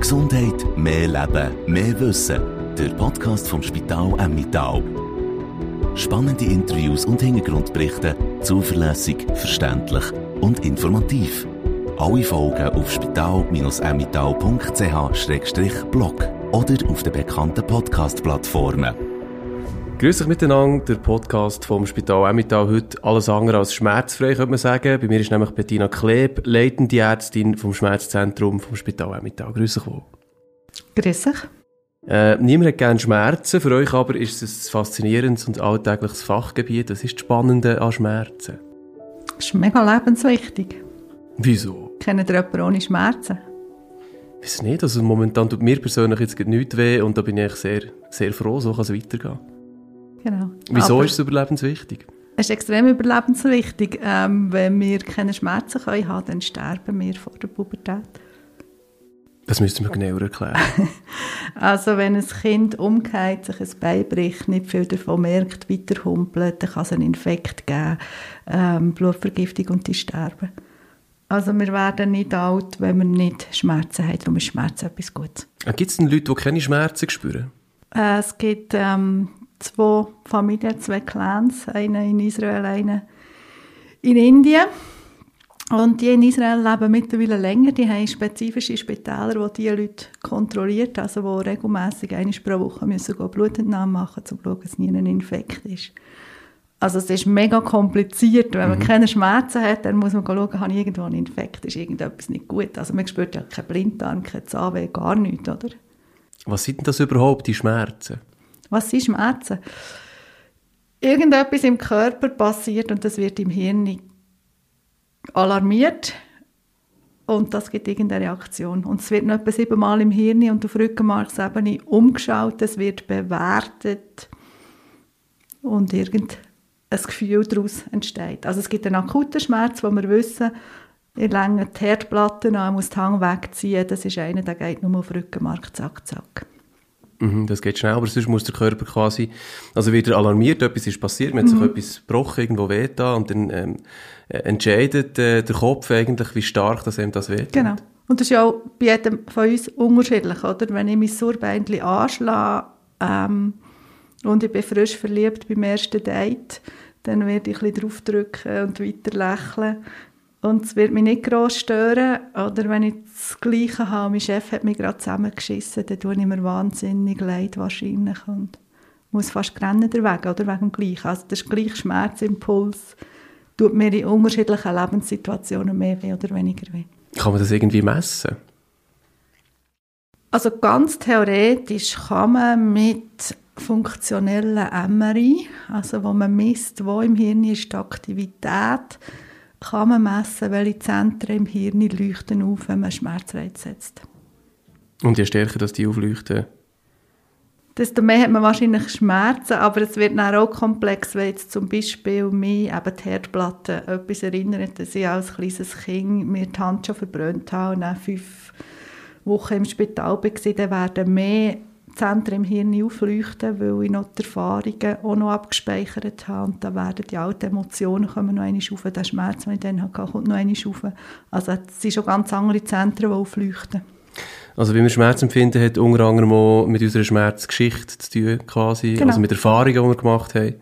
Gesundheit, mehr Leben, mehr Wissen. Der Podcast vom Spital Emmittal. Spannende Interviews und Hintergrundberichte, zuverlässig, verständlich und informativ. Alle Folgen auf spital-emmittal.ch-blog oder auf den bekannten Podcast-Plattformen. Grüß euch miteinander, der Podcast vom Spital Emmittal. Heute alles andere als schmerzfrei, könnte man sagen. Bei mir ist nämlich Bettina Kleb, leitende Ärztin vom Schmerzzentrum vom Spital Emmittal. Grüß euch wohl. Grüß euch. Äh, niemand hat gerne Schmerzen, für euch aber ist es ein faszinierendes und alltägliches Fachgebiet. Was ist das Spannende an Schmerzen? Das ist mega lebenswichtig. Wieso? Kennt ihr jemanden ohne Schmerzen? Ich weiß nicht, also momentan tut mir persönlich jetzt nichts weh und da bin ich sehr, sehr froh, so kann es weitergehen. Genau. Wieso Aber ist es überlebenswichtig? Es ist extrem überlebenswichtig. Ähm, wenn wir keine Schmerzen können haben, dann sterben wir vor der Pubertät. Das müsst ihr mir genauer erklären. Also wenn ein Kind umkehrt, sich ein Bein bricht, nicht viel davon merkt, weiterhumpelt, dann kann es einen Infekt geben, ähm, Blutvergiftung und die sterben. Also wir werden nicht alt, wenn wir nicht Schmerzen haben. Darum ist Schmerzen etwas Gutes. Gibt es denn Leute, die keine Schmerzen spüren? Äh, es gibt ähm, zwei Familien, zwei Clans, eine in Israel, eine in Indien. Und die in Israel leben mittlerweile länger. Die haben spezifische Spitäler, die diese Leute kontrolliert, also die regelmässig einmal pro Woche müssen Blutentnahme machen, um zu schauen, dass nie ein Infekt ist. Also es ist mega kompliziert. Wenn man keine Schmerzen hat, dann muss man schauen, habe ich irgendwo einen Infekt, ist irgendetwas nicht gut. Also man spürt ja keinen Blinddarm, kein Zahnweh, gar nichts, oder? Was sind denn das überhaupt, die Schmerzen? Was sind Schmerzen? Irgendetwas im Körper passiert und das wird im Hirn alarmiert und das gibt irgendeine Reaktion. Und es wird noch etwa siebenmal im Hirn und auf Rückenmarksebene umgeschaut, es wird bewertet und irgendein Gefühl daraus entsteht. Also es gibt einen akuten Schmerz, wo wir wissen, ich länge die Herdplatte an, muss den Hang wegziehen, das ist einer, der geht nur auf Rückenmark, zack, zack. Mhm, das geht schnell, aber sonst muss der Körper quasi, also wird er alarmiert, etwas ist passiert, man hat sich etwas gebrochen, irgendwo wehgetan und dann ähm, äh, entscheidet äh, der Kopf eigentlich, wie stark das ihm das wehtut. Genau. Und das ist ja auch bei jedem von uns unterschiedlich, oder? Wenn ich mein Surbeinchen anschlage ähm, und ich bin frisch verliebt beim ersten Date, dann werde ich ein bisschen draufdrücken und weiter lächeln. Und es wird mich nicht gross stören. Oder wenn ich das Gleiche habe, mein Chef hat mich gerade zusammengeschissen, dann tue ich mir wahnsinnig leid wahrscheinlich und muss fast rennen derweg, oder wegen dem Gleichen. Also der gleiche Schmerzimpuls tut mir in unterschiedlichen Lebenssituationen mehr weh oder weniger weh. Kann man das irgendwie messen? Also ganz theoretisch kann man mit funktionellen MRI, also wo man misst, wo im Hirn ist die Aktivität, kann man messen, welche Zentren im Hirn leuchten auf, wenn man Schmerzreiz setzt. Und je stärker dass die aufleuchten, Desto mehr hat man wahrscheinlich Schmerzen, aber es wird dann auch komplex, wenn jetzt zum Beispiel mich eben die Herdplatte etwas erinnert, dass ich als kleines Kind mir die Hand schon verbrannt habe und dann fünf Wochen im Spital war, dann werden mehr Zentren im Hirn aufleuchten, weil ich noch die Erfahrungen auch noch abgespeichert habe und dann werden die alten Emotionen kommen noch einmal auf, der Schmerz, den ich dann hatte, kommt noch einmal auf. Also es sind schon ganz andere Zentren, die aufleuchten. also wie wir Schmerz empfinden, hat unter anderem auch mit unserer Schmerzgeschichte zu tun, quasi, Genau. also mit Erfahrungen, die wir gemacht haben.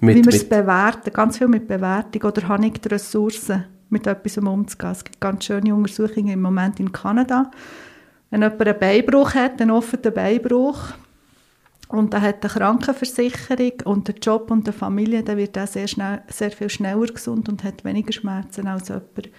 Wie Mit, wir es bewerten, ganz viel mit Bewertung oder habe ich die Ressourcen, mit etwas umzugehen. Es gibt ganz schöne Untersuchungen im Moment in Kanada. Wenn jemand einen Beinbruch hat, einen offenen Beinbruch, und er hat eine Krankenversicherung und einen Job und eine Familie, dann wird er sehr, schnell, sehr viel schneller gesund und hat weniger Schmerzen als jemand,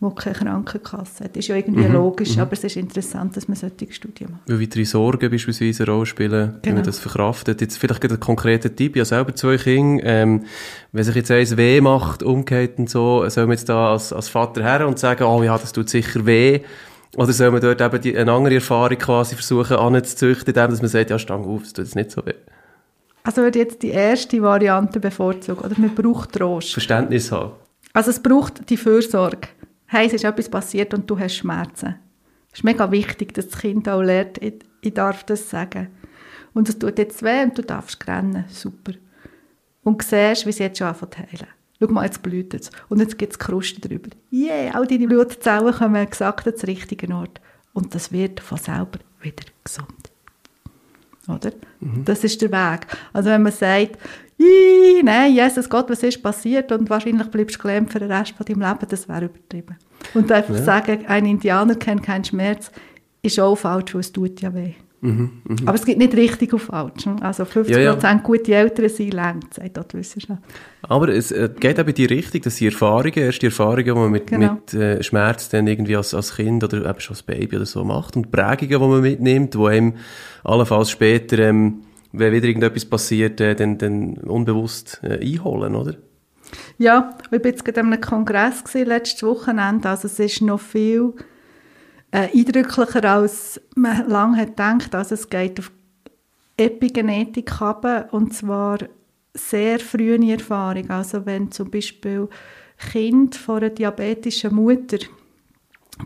der keine Krankenkasse hat. Ist ja irgendwie logisch, aber es ist interessant, dass man solche Studien macht. weil weitere Sorgen beispielsweise eine Rolle spielen, wie Genau. man das verkraftet. Jetzt vielleicht gerade ein konkreter Tipp, ich habe selber zwei Kinder, ähm, wenn sich jetzt eins weh macht, umgeht und so, soll man jetzt da als, als Vater her und sagen, oh ja, das tut sicher weh, oder soll man dort eben die, eine andere Erfahrung quasi versuchen anzuzüchten, indem dass man sagt, ja, stang auf, das tut jetzt nicht so weh. Also würde ich jetzt die erste Variante bevorzugen, oder man braucht Trost. Verständnis haben. Also es braucht die Fürsorge. Hey, es ist etwas passiert und du hast Schmerzen. Es ist mega wichtig, dass das Kind auch lernt, ich, ich darf das sagen. Und es tut jetzt weh und du darfst rennen. Super. Und siehst, wie es jetzt schon anfängt zu heilen. Schau mal, jetzt blutet es. Und jetzt gibt es Krusten drüber. Yeah, all deine Blutzellen kommen exakt an den richtigen Ort. und das wird von selber wieder gesund. Oder? Mhm. Das ist der Weg. Also wenn man sagt, nein, Jesus Gott, was ist passiert und wahrscheinlich bleibst du gelähmt für den Rest von deinem Leben, das wäre übertrieben. Und einfach ja. sagen, ein Indianer kennt keinen Schmerz, ist auch falsch, weil es tut ja weh. Mhm, mh. Aber es gibt nicht richtig auf falsch. Also 50% ja, ja. gute Eltern sind längt, sagt auch die Wissenschaft. Aber es äh, geht eben die Richtung, dass die Erfahrungen, erst die Erfahrungen, die man mit, genau. mit äh, Schmerz dann irgendwie als, als Kind oder eben schon als Baby oder so macht und Prägungen, die man mitnimmt, die einem allenfalls später, ähm, wenn wieder irgendetwas passiert, äh, dann, dann unbewusst äh, einholen, oder? Ja, ich war jetzt gerade an einem Kongress gewesen, letztes Wochenende, also es ist noch viel äh, eindrücklicher, als man lange hat gedacht. Also es geht auf Epigenetik runter, und zwar sehr frühe Erfahrung. Also wenn zum Beispiel Kind von einer diabetischen Mutter,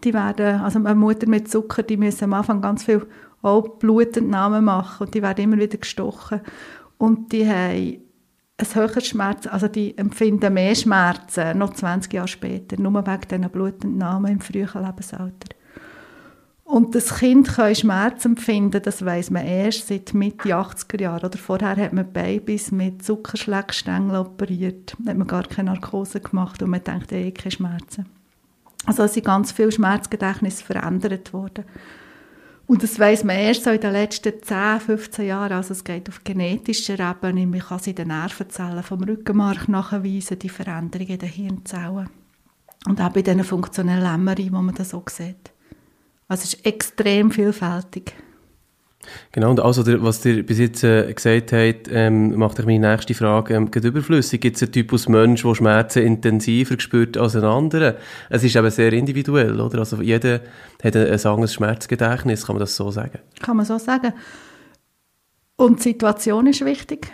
die werden, also eine Mutter mit Zucker, die müssen am Anfang ganz viel auch Blutentnahmen machen und die werden immer wieder gestochen und die haben ein höheres Schmerz, also die empfinden mehr Schmerzen noch 20 Jahre später, nur wegen diesen Blutentnahmen im frühen Lebensalter. Und das Kind kann Schmerz empfinden, das weiß man erst seit Mitte 80er Jahren. Oder vorher hat man Babys mit Zuckerschlägstängeln operiert, da hat man gar keine Narkose gemacht und man denkt, eh keine Schmerzen. Also es sind ganz viele Schmerzgedächtnisse verändert worden. Und das weiß man erst so in den letzten 10, 15 Jahren. Also es geht auf genetischer Ebene. Man kann es in den Nervenzellen vom Rückenmark nachweisen, die Veränderungen in den Hirnzellen. Und auch bei diesen funktionellen Lämmerungen, wo man das so sieht. Also es ist extrem vielfältig. Genau, und also, was ihr bis jetzt äh, gesagt habt, ähm, macht euch meine nächste Frage ähm, überflüssig. Gibt es einen Typus Mensch, der Schmerzen intensiver spürt als ein anderer? Es ist eben sehr individuell, oder? Also jeder hat ein, ein anderes Schmerzgedächtnis, kann man das so sagen? Kann man so sagen. Und die Situation ist wichtig,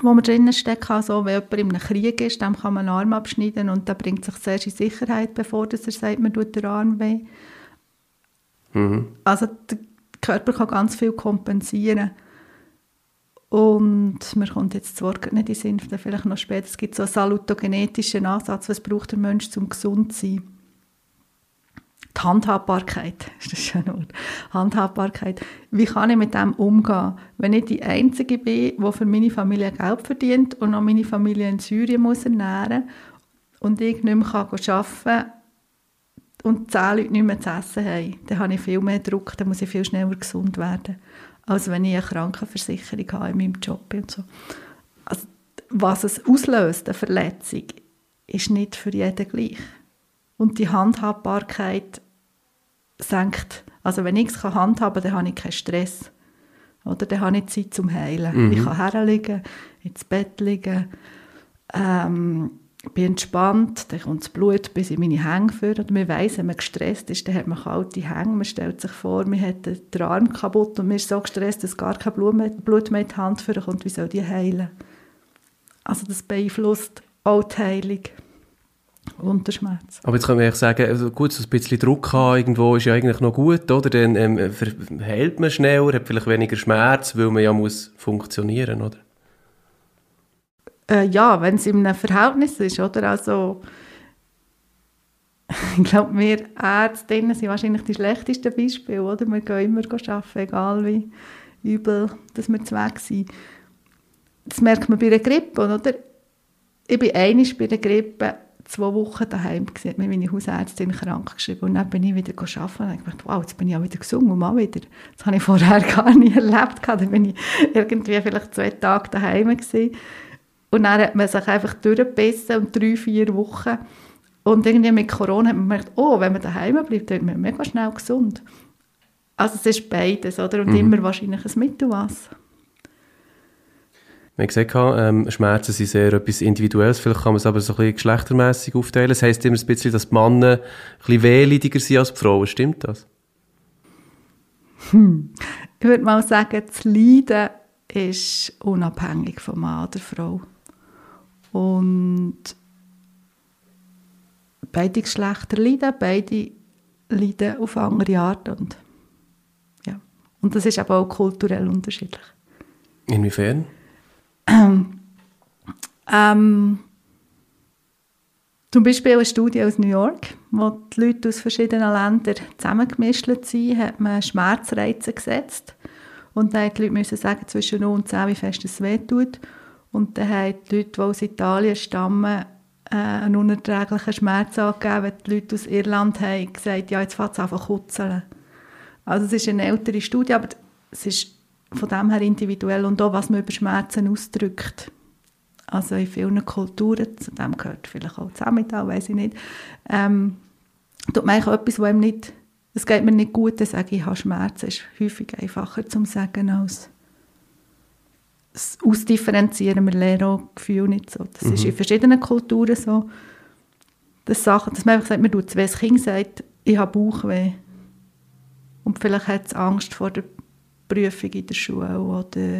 wo man drinnen steckt. Also, wenn jemand in einem Krieg ist, dann kann man einen Arm abschneiden und dann bringt sich zuerst in Sicherheit, bevor er sagt, man tut den Arm weh. Mhm. Also der Körper kann ganz viel kompensieren. Und mir kommt jetzt das Wort nicht in den Sinn, vielleicht noch später. Es gibt so einen salutogenetischen Ansatz, was braucht der Mensch, um gesund zu sein. Die Handhabbarkeit ist das schöne Wort. Handhabbarkeit. Wie kann ich mit dem umgehen, wenn ich die Einzige bin, die für meine Familie Geld verdient und noch meine Familie in Syrien muss ernähren und ich nicht mehr arbeiten kann und zehn Leute nicht mehr zu essen haben, dann habe ich viel mehr Druck, dann muss ich viel schneller gesund werden, als wenn ich eine Krankenversicherung habe in meinem Job und so. Also, was es auslöst, eine Verletzung, ist nicht für jeden gleich. Und die Handhabbarkeit senkt, also wenn ich es handhaben kann, dann habe ich keinen Stress. Oder dann habe ich Zeit zum Heilen. Mhm. Ich kann herliegen, ins Bett liegen, ähm, bin entspannt, dann kommt das Blut bis in meine Hänge vor. Und man weiss, wenn man gestresst ist, dann hat man kalte Hänge. Man stellt sich vor, man hat den Arm kaputt und man ist so gestresst, dass gar kein Blut mehr, Blut mehr in die Hand kommt. Wie soll die heilen? Also das beeinflusst auch die Heilung und den Schmerz. Aber jetzt kann man sagen, also gut, so ein bisschen Druck haben irgendwo ist ja eigentlich noch gut, oder? Dann ähm, heilt man schneller, hat vielleicht weniger Schmerz, weil man ja muss funktionieren, oder? Äh, ja, wenn es in einem Verhältnis ist, oder? Also, ich glaube, wir Ärztinnen sind wahrscheinlich die schlechtesten Beispiele, oder? Wir gehen immer arbeiten, egal wie übel dass wir weg sind. Das merkt man bei einer Grippe, oder? Ich bin einmal bei einer Grippe zwei Wochen daheim gewesen, hat mir meine Hausärztin krank geschrieben und dann bin ich wieder arbeiten und ich dachte, wow, jetzt bin ich auch wieder gesungen und mal wieder. Das habe ich vorher gar nicht erlebt. Da bin ich irgendwie vielleicht zwei Tage daheim gewesen. Und dann hat man sich einfach durchgebissen und drei, vier Wochen. Und irgendwie mit Corona hat man gemerkt, oh, wenn man daheim bleibt, wird man mega schnell gesund. Also es ist beides, oder? Und mhm. immer wahrscheinlich ein Mittelmaß. Wir haben gesagt, ähm, Schmerzen sind sehr etwas Individuelles. Vielleicht kann man es aber so ein bisschen geschlechtermässig aufteilen. Das heisst immer ein bisschen, dass die Männer ein bisschen wehleidiger sind als die Frauen. Stimmt das? Hm. Ich würde mal sagen, das Leiden ist unabhängig vom Mann oder Frau. Und beide Geschlechter leiden, beide leiden auf andere Art. Und, ja. und das ist aber auch kulturell unterschiedlich. Inwiefern? Ähm, ähm, Zum Beispiel eine Studie aus New York, wo die Leute aus verschiedenen Ländern zusammengemischt sind, hat man Schmerzreize gesetzt. Und dann mussten die Leute sagen, zwischen 0 und 10, wie fest es weh tut. Und dann haben die Leute, die aus Italien stammen, äh, einen unerträglichen Schmerz angegeben. Wenn die Leute aus Irland haben gesagt, ja, jetzt fängt es einfach kutzeln. Also es ist eine ältere Studie, aber es ist von dem her individuell und auch, was man über Schmerzen ausdrückt. Also in vielen Kulturen, zu dem gehört vielleicht auch Zusammenhang, weiß ich nicht, ähm, tut man eigentlich etwas, wo einem nicht, es geht mir nicht gut, dann sage ich, ich habe Schmerzen, ist häufig einfacher zu sagen als das Ausdifferenzieren. Wir lernen auch Gefühle nicht so. Das mhm. ist in verschiedenen Kulturen so, dass, Sachen, dass man einfach sagt, man tut es, wenn das Kind sagt, ich habe Bauchweh und vielleicht hat es Angst vor der Prüfung in der Schule oder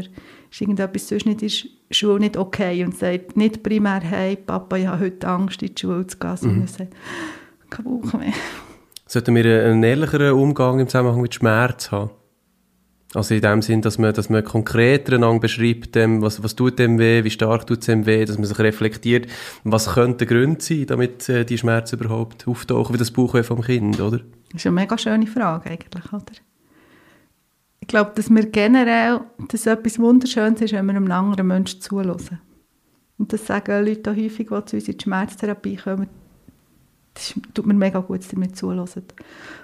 ist irgendetwas sonst nicht in der Schule nicht okay und sagt nicht primär, hey Papa, ich habe heute Angst, in die Schule zu gehen, sondern mhm. sagt, kein Bauch mehr. Sollten wir einen ehrlicheren Umgang im Zusammenhang mit Schmerz haben? Also in dem Sinn, dass man, dass man konkreter beschreibt, was, was tut dem weh, wie stark tut es dem weh, dass man sich reflektiert, was könnte der Grund sein, damit äh, die Schmerzen überhaupt auftauchen, wie das Bauchweh vom Kind, oder? Das ist eine mega schöne Frage eigentlich, oder? Ich glaube, dass wir generell, dass etwas Wunderschönes ist, wenn wir einem anderen Menschen zuhören. Und das sagen Leute auch häufig, die zu uns in die Schmerztherapie kommen, das tut mir mega gut, damit zuhören.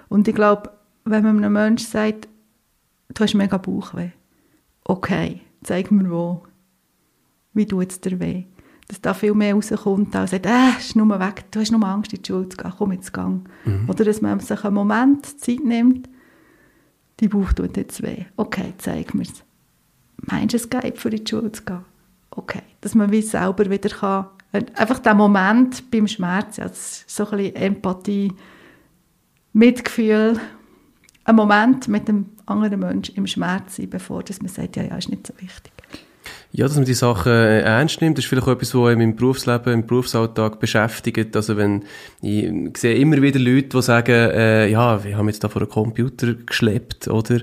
Und ich glaube, wenn man einem Menschen sagt, du hast mega Bauchweh, okay, zeig mir wo, wie tut es dir weh? Dass da viel mehr rauskommt, als sagt, äh, ist nur weg, du hast nur Angst, in die Schule zu gehen, komm jetzt gang. Mhm. Oder dass man sich einen Moment Zeit nimmt, die Bauch tut jetzt weh. Okay, zeig mir es. Meinst du, es geht, für die Schule zu gehen? Okay. Dass man wie selber wieder kann, einfach der Moment beim Schmerz, ja, so ein bisschen Empathie, Mitgefühl, ein Moment mit dem anderen Menschen im Schmerz sein, bevor dass man sagt, ja, ja, ist nicht so wichtig. Ja, dass man die Sachen äh, ernst nimmt, ist vielleicht auch etwas, was einem im Berufsleben, im Berufsalltag beschäftigt. Also wenn, ich sehe immer wieder Leute, die sagen, äh, ja, wir haben jetzt da vor einen Computer geschleppt, oder?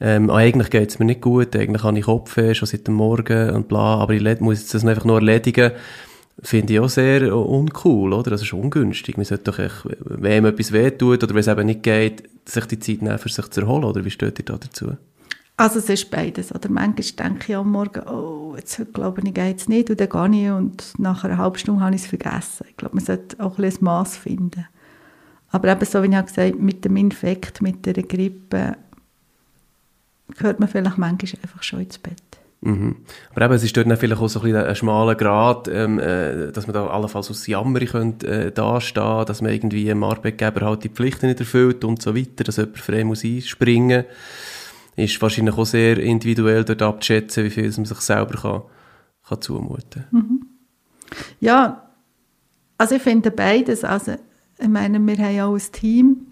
Ähm, eigentlich geht's mir nicht gut, eigentlich habe ich Kopfweh schon seit dem Morgen und bla, aber ich muss jetzt das einfach nur erledigen. Finde ich auch sehr uncool, oder? Das ist ungünstig. Man sollte doch echt, wenn etwas wehtut oder wenn es eben nicht geht, sich die Zeit nehmen, für sich zu erholen, oder wie steht ihr da dazu? Also es ist beides. Oder manchmal denke ich am Morgen, oh, jetzt glaube ich, geht es nicht und dann gehe ich und nach einer halben Stunde habe ich es vergessen. Ich glaube, man sollte auch ein, ein Maß finden. Aber eben so, wie ich gesagt habe, mit dem Infekt, mit der Grippe, gehört man vielleicht manchmal einfach schon ins Bett. Mhm. Aber eben, es ist dort dann vielleicht auch so ein, bisschen ein schmaler Grad, ähm, äh, dass man da allenfalls aus Jammer könnte, äh, dastehen, dass man irgendwie einem Arbeitgeber halt die Pflichten nicht erfüllt und so weiter, dass jemand frei muss einspringen muss ist wahrscheinlich auch sehr individuell dort abzuschätzen, wie viel man sich selber kann, kann zumuten kann. Mhm. Ja, also ich finde beides. Also, ich meine, wir haben ja auch ein Team.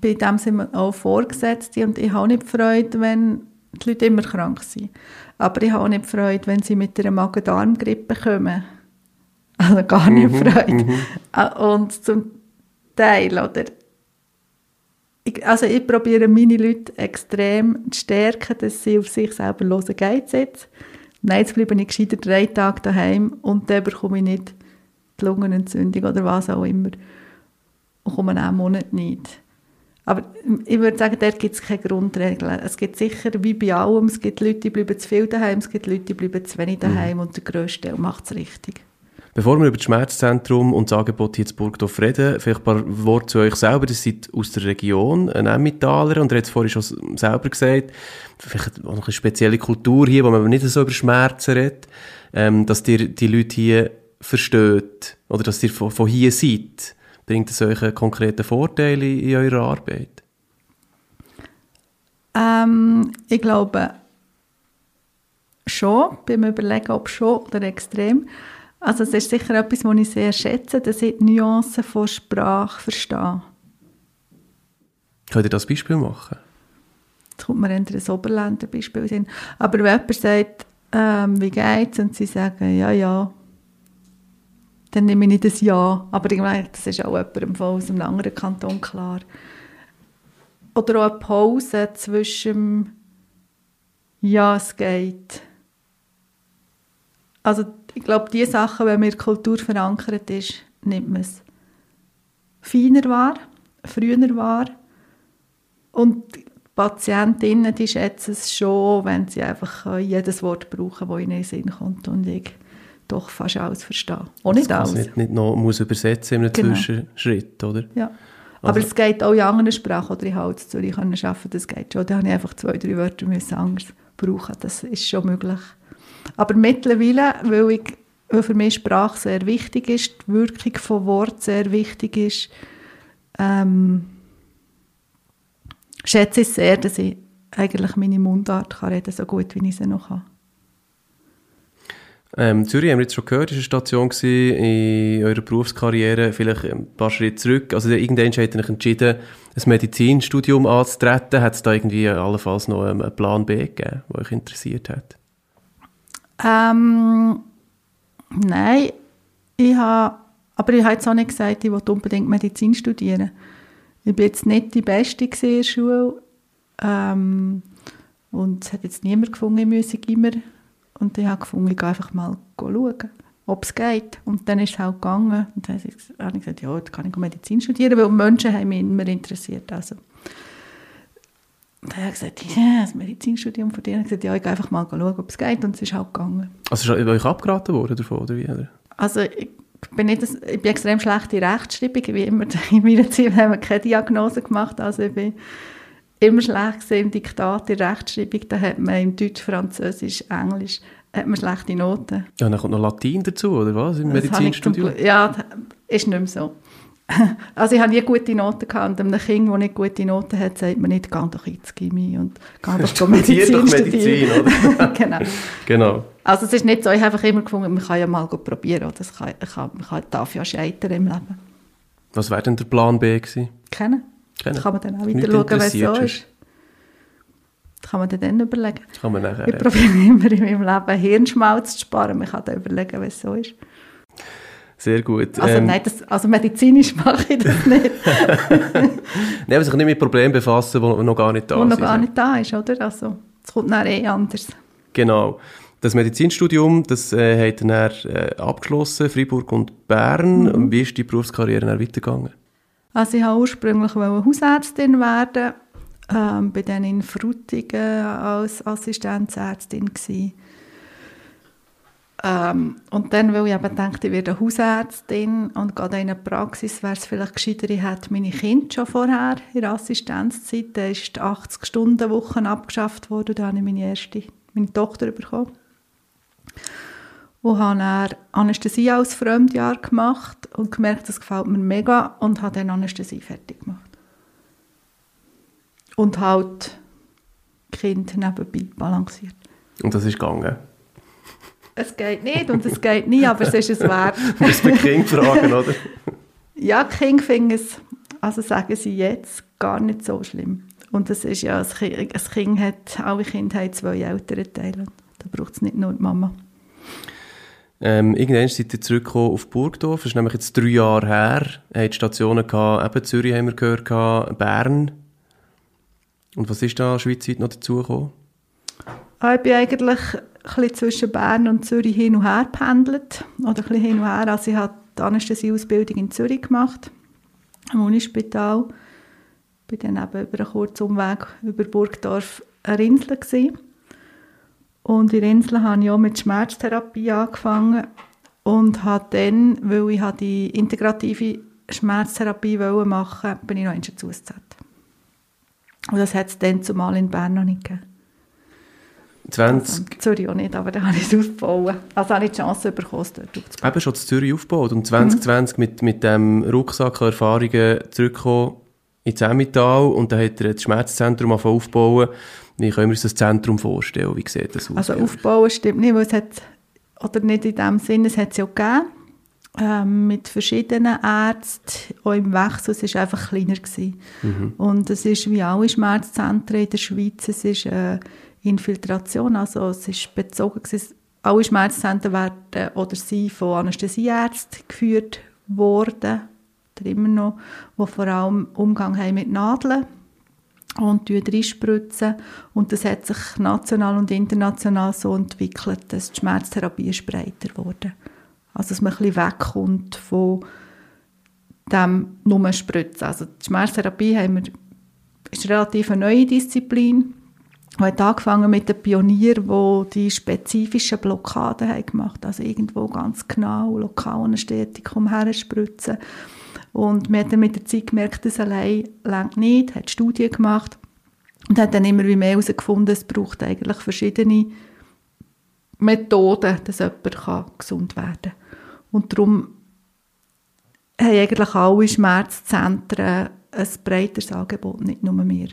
Bei dem sind wir auch Vorgesetzte und ich habe nicht Freude, wenn die Leute immer krank sind. Aber ich habe auch nicht Freude, wenn sie mit einer Magen-Darm-Grippe kommen. Also gar nicht mhm, Freude. Mhm. Ah, und zum Teil, oder? Ich, also ich probiere meine Leute extrem zu stärken, dass sie auf sich selber hören, geht es jetzt. Nein, jetzt bleibe ich gescheiter drei Tage daheim und dann bekomme ich nicht die Lungenentzündung oder was auch immer. Und komme auch einen Monat nicht. Aber ich würde sagen, dort gibt es keine Grundregeln. Es gibt sicher, wie bei allem, es gibt Leute, die bleiben zu viel daheim, es gibt Leute, die bleiben zu wenig daheim mhm. und der Teil macht es richtig. Bevor wir über das Schmerzzentrum und das Angebot hier in Burgdorf reden, vielleicht ein paar Worte zu euch selber. Ihr seid aus der Region, ein Emmentaler, und ihr habt es vorhin schon selber gesagt, vielleicht auch noch eine spezielle Kultur hier, wo man nicht so über Schmerzen redet, ähm, dass ihr die Leute hier versteht, oder dass ihr von, von hier seid. Bringt das euch konkrete Vorteile in eurer Arbeit? Ähm, ich glaube schon, beim Überlegen, ob schon oder extrem. Also es ist sicher etwas, was ich sehr schätze, dass ich die Nuancen von Sprache verstehe. Könnt ihr das Beispiel machen? Jetzt kommt mir ein Oberländer Beispiel hin. Aber wenn jemand sagt, ähm, wie geht's? Und sie sagen, ja, ja, dann nehme ich nicht das Ja. Aber ich meine, das ist auch jemandem aus einem anderen Kanton klar. Oder auch eine Pause zwischen Ja, es geht. Also ich glaube, diese Sachen, wenn man in der Kultur verankert ist, nimmt man es feiner wahr, früher wahr. Und die Patientinnen, die schätzen es schon, wenn sie einfach jedes Wort brauchen, das ihnen in den Sinn kommt und ich doch fast alles verstehe. Auch nicht Das alles. nicht, nicht noch muss übersetzen in einem Genau. Zwischenschritt, oder? Ja. Aber Also- es geht auch in anderen Sprachen, oder ich habe in Zürich arbeiten, das geht schon. Da habe ich einfach zwei, drei Wörter müssen anders brauchen. Das ist schon möglich. Aber mittlerweile, weil, ich, weil für mich Sprache sehr wichtig ist, die Wirkung von Wort sehr wichtig ist, ähm, schätze ich sehr, dass ich eigentlich meine Mundart kann reden so gut, wie ich sie noch kann. Ähm, Zürich haben wir jetzt schon gehört, ist eine Station in eurer Berufskarriere, vielleicht ein paar Schritte zurück. Also irgendwann habt ihr entschieden, ein Medizinstudium anzutreten. Hat es da irgendwie allenfalls noch ähm, einen Plan B gegeben, der euch interessiert hat? Ähm, nein, ich habe, aber ich habe jetzt auch nicht gesagt, ich will unbedingt Medizin studieren. Ich war jetzt nicht die Beste in der Schule ähm, und es hat jetzt niemand gefunden, ich immer. Und ich habe gefunden, ich gehe einfach mal schauen, ob es geht. Und dann ist es halt gegangen. Und dann habe ich habe ich gesagt, ja, dann kann ich Medizin studieren, weil Menschen haben mich immer interessiert. Also. Und dann habe ich gesagt, ja, das Medizinstudium von dir. Und ich habe gesagt, ja, ich gehe einfach mal schauen, ob es geht. Und es ist halt gegangen. Also ist euch abgeraten worden davon, oder wie? Oder? Also ich bin, nicht, ich bin extrem schlecht in Rechtschreibung, wie immer. In meiner Zeit haben wir keine Diagnose gemacht, also ich bin immer schlecht gewesen im Diktat in Rechtschreibung. Da hat man im Deutsch, Französisch, Englisch hat man schlechte Noten. Ja, dann kommt noch Latein dazu, oder was? Im Das Medizinstudium? Ja, das ist nicht mehr so. Also ich habe nie gute Noten gehabt und einem Kind, das nicht gute Noten hat, sagt man nicht, geh doch ins Chemie und geh doch Studier Medizin doch Medizin, oder? genau. Genau. Also es ist nicht so, ich habe einfach immer gefunden, man kann ja mal gut probieren. Oder es kann, ich kann, man kann, darf ja scheitern im Leben. Was wäre denn der Plan B gewesen? Kennen? Kennen. Kann man dann auch wieder schauen, es so ist. Das kann man dann, dann überlegen. Das kann man nachher... Ich probiere immer in meinem Leben Hirnschmalz zu sparen. Man kann dann überlegen, es so ist. Sehr gut. Also Ähm, nein, das, also medizinisch mache ich das nicht, Nein, aber sich nicht mit Problemen befassen, die noch gar nicht da wo noch sind. gar nicht da ist, oder? Also es kommt dann eh anders. Genau. Das Medizinstudium, das äh, hat er äh, abgeschlossen, Freiburg und Bern. Mhm. Wie ist die Berufskarriere dann weitergegangen? Also ich wollte ursprünglich Hausärztin werden, ähm, bin dann in Frutigen als Assistenzärztin gsi. Ähm, und dann, weil ich eben dachte, ich werde Hausärztin und gehe dann in eine Praxis, wäre es vielleicht gescheiter, ich hätte meine Kinder schon vorher in der Assistenzzeit, da ist die 80-Stunden-Woche abgeschafft worden, da habe ich meine erste, meine Tochter bekommen. Und habe dann Anästhesie als Fremdjahr gemacht und gemerkt, das gefällt mir mega und habe dann Anästhesie fertig gemacht. Und halt Kind nebenbei balanciert. Und das ist gegangen. Es geht nicht und es geht nie, aber es ist es wert. Muss man die Kinder fragen, oder? Ja, Kinder finden es, also sagen sie jetzt, gar nicht so schlimm. Und es ist ja, ein Kind, ein kind hat, alle Kinder haben zwei ältere Teile. Da braucht es nicht nur die Mama. Ähm, irgendwann seid ihr zurückgekommen auf Burgdorf. Das ist nämlich jetzt drei Jahre her. Ihr habt Stationen gehabt, eben Zürich haben wir gehört, gehabt, Bern. Und was ist da schweizweit noch dazugekommen? Ah, Ich bin eigentlich bisschen zwischen Bern und Zürich hin und her gependelt. Oder ein bisschen hin und her. Also ich habe die Anästhesieausbildung in Zürich gemacht, am Unispital. Ich war dann eben über einen kurzen Umweg über Burgdorf in Rinsel. Gewesen. Und in Rinsel habe ich auch mit Schmerztherapie angefangen und habe dann, weil ich die integrative Schmerztherapie machen wollte, bin ich noch in der. Und das hat es dann zumal in Bern noch nicht gegeben. 20, Also, Zürich auch nicht, aber da habe ich es aufgebaut. Also habe ich die Chance bekommen, es dort aufzubauen. eben schon in Zürich aufgebaut. Und 2020 mit, mit dem Rucksack an Erfahrungen zurückgekommen ins Emmental. Und dann hat er das Schmerzzentrum aufbauen. Wie können wir uns das Zentrum vorstellen? Wie sieht das aus? Also aufbauen stimmt nicht, weil es hat, oder nicht in dem Sinne, es hat es ja gegeben, ähm, mit verschiedenen Ärzten, auch im Wechsel, es war einfach kleiner. Gewesen. Und es ist wie alle Schmerzzentren in der Schweiz, es ist äh, Infiltration, also es ist bezogen, alle Schmerzzentren werden oder sind von Anästhesieärzten geführt worden, oder immer noch, die vor allem Umgang haben mit Nadeln und reinspritzen. Und das hat sich national und international so entwickelt, dass die Schmerztherapie breiter wurde. Also dass man ein bisschen wegkommt von dem nur Spritzen. Also die Schmerztherapie haben wir, ist relativ eine neue Disziplin. Wir haben angefangen mit den Pionieren, die die spezifischen Blockaden haben gemacht Also irgendwo ganz genau lokal Anästhetikum herspritzen. Und man hat dann mit der Zeit gemerkt, dass allein längt nicht, hat Studien gemacht und hat dann immer mehr herausgefunden, es braucht eigentlich verschiedene Methoden, dass jemand gesund werden kann. Und darum haben eigentlich alle Schmerzzentren ein breiteres Angebot, nicht nur wir.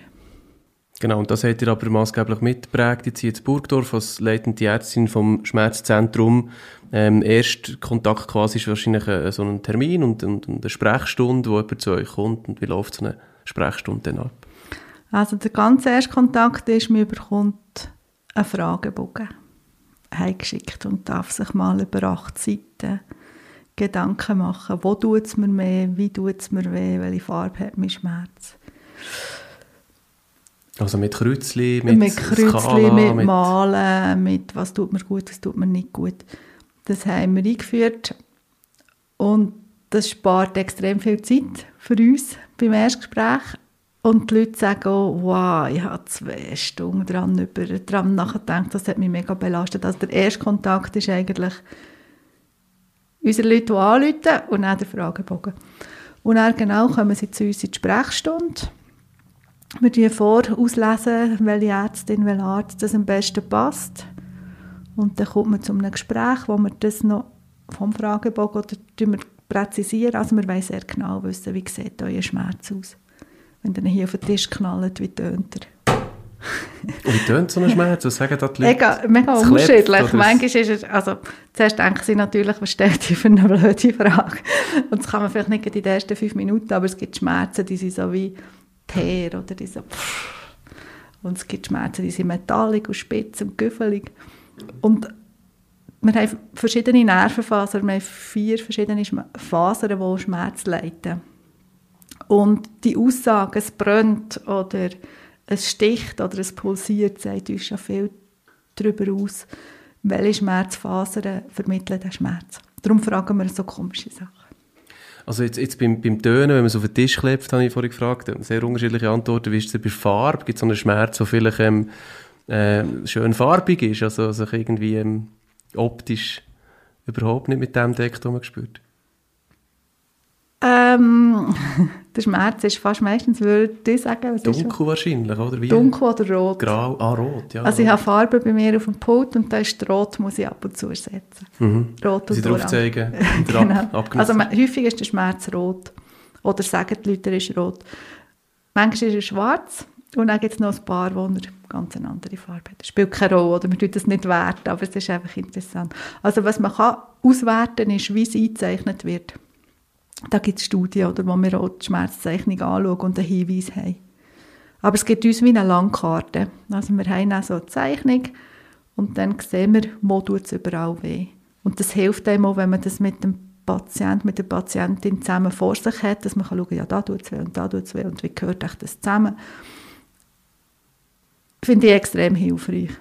Genau, und das hat ihr aber maßgeblich mitgeprägt. Jetzt hier in Burgdorf als leitende Ärztin vom Schmerzzentrum. Ähm, erst Kontakt quasi ist wahrscheinlich ein, so ein Termin und, und, und, eine Sprechstunde, wo jemand zu euch kommt. Und wie läuft so eine Sprechstunde dann ab? Also der ganz erste Kontakt ist, man bekommt einen Fragebogen heimgeschickt und darf sich mal über acht Seiten Gedanken machen, wo tut es mir weh, wie tut es mir weh, welche Farbe hat mein Schmerz. Also mit Kreuzli, mit, mit Kreuzli, mit, mit Malen, mit was tut mir gut, was tut mir nicht gut. Das haben wir eingeführt und das spart extrem viel Zeit für uns beim Erstgespräch. Und die Leute sagen auch, wow, ich habe zwei Stunden dran, über, dran nachgedacht, das hat mich mega belastet. Also der erste Kontakt ist eigentlich unsere Leute, die anrufen und dann der Fragebogen. Und dann genau kommen sie zu uns in die Sprechstunde. Wir lesen vor, auslesen, welche Ärztin, welcher Arzt das am besten passt. Und dann kommt man zu einem Gespräch, wo wir das noch vom Fragebogen oder wir präzisieren. Also wir wollen sehr genau wissen, wie sieht euer Schmerz aus. Wenn ihr hier auf den Tisch knallt, wie tönt er? Wie tönt so ein Schmerz? Was sagen da die Leute? Mega, mega unterschiedlich. Manchmal ist es, also zuerst denken sie natürlich, was stellt ihr für eine blöde Frage? Und das kann man vielleicht nicht in den ersten fünf Minuten, aber es gibt Schmerzen, die sind so wie Teer oder diese und es gibt Schmerzen, die sind metallig und spitz und güffelig. Und wir haben verschiedene Nervenfasern, wir haben vier verschiedene Fasern, die Schmerz leiten. Und die Aussage, es brennt oder es sticht oder es pulsiert, sagt uns schon viel darüber aus, welche Schmerzfasern vermitteln den Schmerz. Darum fragen wir so komische Sachen. Also jetzt, jetzt beim, beim Tönen, wenn man es auf den Tisch klebt, habe ich vorhin gefragt, sehr unterschiedliche Antworten. Wie ist es bei Farbe? Gibt es so einen Schmerz, der vielleicht ähm, äh, schön farbig ist, also sich irgendwie ähm, optisch überhaupt nicht mit dem deckt, den man spürt? Ähm, der Schmerz ist fast meistens, würde ich sagen... Was dunkel wahrscheinlich, oder? Wie? Dunkel oder rot. Grau, ah, rot, ja. Also ich habe Farbe bei mir auf dem Pult und da ist rot, muss ich ab und zu ersetzen. Mhm. Rot und Sie drauf zeigen genau. Also häufig ist der Schmerz rot. Oder sagen die Leute, er ist rot. Manchmal ist er schwarz und dann gibt es noch ein paar, wo er ganz eine andere Farbe hat. Das spielt keine Rolle, oder man tut das nicht werten, aber es ist einfach interessant. Also was man kann auswerten kann, ist, wie es eingezeichnet wird. Da gibt es Studien, oder, wo wir auch die Schmerzzeichnung anschauen und einen Hinweis haben. Aber es gibt uns wie eine Landkarte. Also wir haben auch so eine Zeichnung und dann sehen wir, wo tut es überall weh. Und das hilft einem auch, wenn man das mit dem Patient, mit der Patientin zusammen vor sich hat, dass man schauen kann, ja, da tut es weh und da tut es weh und wie gehört euch das zusammen. Finde ich extrem hilfreich.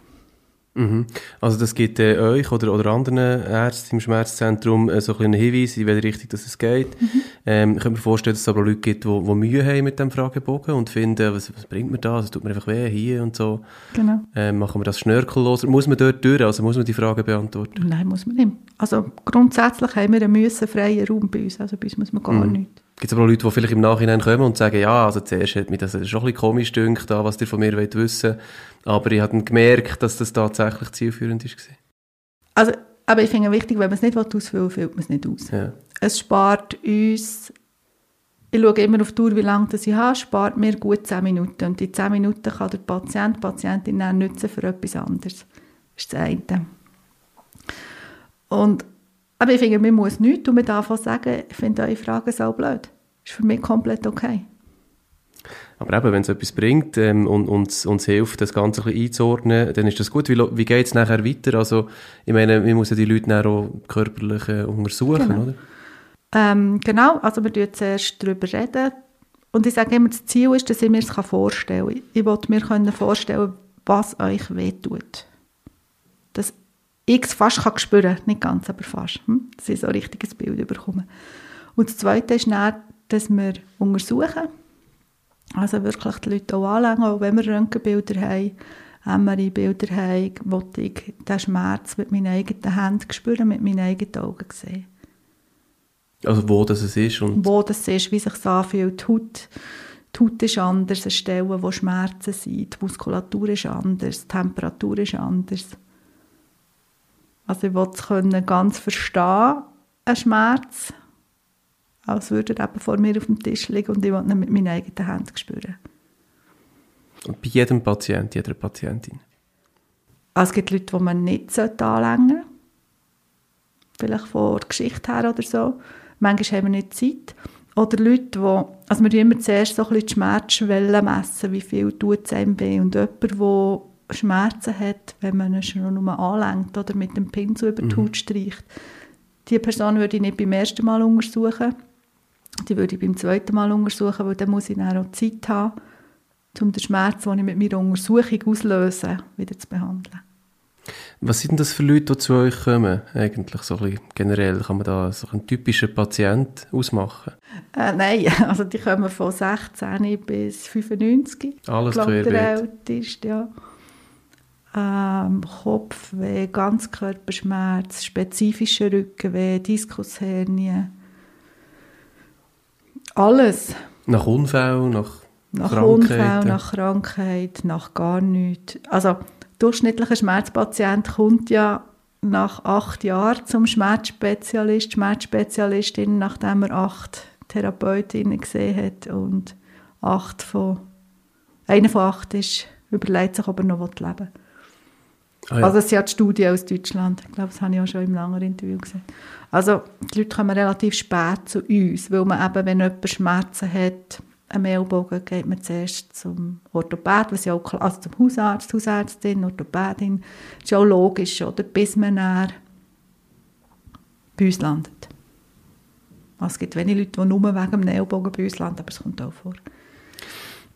Mhm. Also das gibt äh, euch oder, oder anderen Ärzten im Schmerzzentrum äh, so ein einen Hinweis, in welche Richtung dass es geht. Mhm. Ähm, ich kann mir vorstellen, dass es aber Leute gibt, die, die Mühe haben mit dem Fragebogen und finden, was, was bringt mir das, es tut mir einfach weh hier und so. Genau. Ähm, machen wir das schnörkelloser? Muss man dort durch, also muss man die Frage beantworten? Nein, muss man nicht. Also grundsätzlich haben wir einen müssenfreien Raum bei uns, also bei uns muss man gar mhm. nichts. Gibt es aber auch Leute, die vielleicht im Nachhinein kommen und sagen, ja, also zuerst hat mich das schon ein bisschen komisch gedünkt, was ihr von mir wollt wissen aber ich habe gemerkt, dass das tatsächlich zielführend war. Also, aber ich finde es wichtig, wenn man es nicht ausfüllen will, füllt man es nicht aus. Ja. Es spart uns, ich schaue immer auf die Tour, wie lange das ich habe, spart mir gut 10 Minuten. Und die 10 Minuten kann der Patient, die Patientin dann nutzen für etwas anderes. Das ist das eine. Und, aber ich finde, man muss nichts und man darf auch sagen, ich finde eure Fragen so blöd. Das ist für mich komplett okay. Aber eben, wenn es etwas bringt ähm, und uns, uns hilft, das Ganze ein bisschen einzuordnen, dann ist das gut. Wie, wie geht es nachher weiter? Also, ich meine, man muss ja die Leute dann auch körperlich äh, untersuchen, genau. oder? Ähm, genau, also wir reden zuerst darüber reden, und ich sage immer, das Ziel ist, dass ich mir es vorstellen kann. Ich wollte mir können vorstellen, was euch wehtut. Ich es fast kann spüren nicht ganz, aber fast. Hm? Dass ich so ein richtiges Bild bekomme. Und das Zweite ist dann, dass wir untersuchen, also wirklich die Leute auch anlegen, auch wenn wir Röntgenbilder haben, MRI-Bilder haben, wollte ich den Schmerz mit meinen eigenen Händen spüren, mit meinen eigenen Augen sehen. Also wo das es ist? Und wo das ist, wie sich es anfühlt. Die Haut, die Haut ist anders, eine Stelle, wo Schmerzen sind, die Muskulatur ist anders, die Temperatur ist anders. Also ich wollte es können ganz verstehen, einen Schmerz, als würde er eben vor mir auf dem Tisch liegen und ich wollte ihn mit meinen eigenen Händen spüren. Und bei jedem Patient, jeder Patientin? Also es gibt Leute, die man nicht anlängen sollte. Vielleicht von der Geschichte her oder so. Manchmal haben wir nicht Zeit. Oder Leute, die, also wir immer zuerst so ein bisschen die Schmerzschwelle messen, wie viel tut es einem weh. Und jemand, der Schmerzen hat, wenn man schon nur anlenkt oder mit dem Pinsel über die mhm. Haut streicht, diese Person würde ich nicht beim ersten Mal untersuchen. Die würde ich beim zweiten Mal untersuchen, weil dann muss ich dann auch Zeit haben, um den Schmerz, den ich mit meiner Untersuchung auslöse, wieder zu behandeln. Was sind das für Leute, die zu euch kommen, eigentlich so ein generell? Kann man da so einen typischen Patient ausmachen? Äh, nein, also die kommen von 16 bis 95. Alles querbeet. älteste, ja. Ähm, Kopfweh, Ganzkörperschmerz, spezifische Rückenweh, Diskushernie. Alles. Nach Unfall, nach nach Unfall, nach Krankheit, nach gar nichts. Also durchschnittlicher Schmerzpatient kommt ja nach acht Jahren zum Schmerzspezialist, Schmerzspezialistin, nachdem er acht Therapeutinnen gesehen hat und acht von, einer von acht ist, überlegt sich, ob er noch leben will. Ah, ja. Also es sind ja die Studien aus Deutschland. Ich glaube, das habe ich auch schon im langen Interview gesehen. Also die Leute kommen relativ spät zu uns, weil man eben, wenn jemand Schmerzen hat, am Ellbogen geht man zuerst zum Orthopäd, was ja auch, also zum Hausarzt, Hausärztin, Orthopädin. Das ist auch logisch, oder? bis man dann bei uns landet. Also es gibt wenige Leute, die nur wegen dem Ellbogen bei uns landen, aber es kommt auch vor.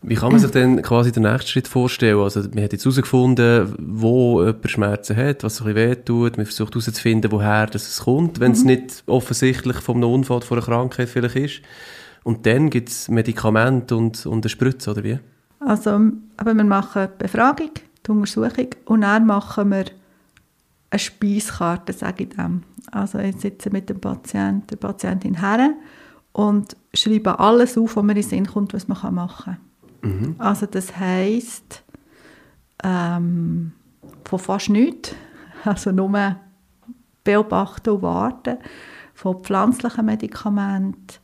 Wie kann man sich denn quasi den nächsten Schritt vorstellen? Also, man hat jetzt herausgefunden, wo jemand Schmerzen hat, was so ein bisschen wehtut. Man versucht herauszufinden, woher das kommt, wenn es mhm. nicht offensichtlich vom Unfall, von einer Krankheit vielleicht ist. Und dann gibt es Medikamente und, und eine Spritze, oder wie? Also, aber wir machen die Befragung, die Untersuchung und dann machen wir eine Speiskarte, sage ich dem. Also ich sitze mit dem Patienten, der Patientin her und schreibe alles auf, was mir in den Sinn kommt, was man machen kann. Mhm. Also das heisst, ähm, von fast nichts, also nur beobachten und warten, von pflanzlichen Medikamenten,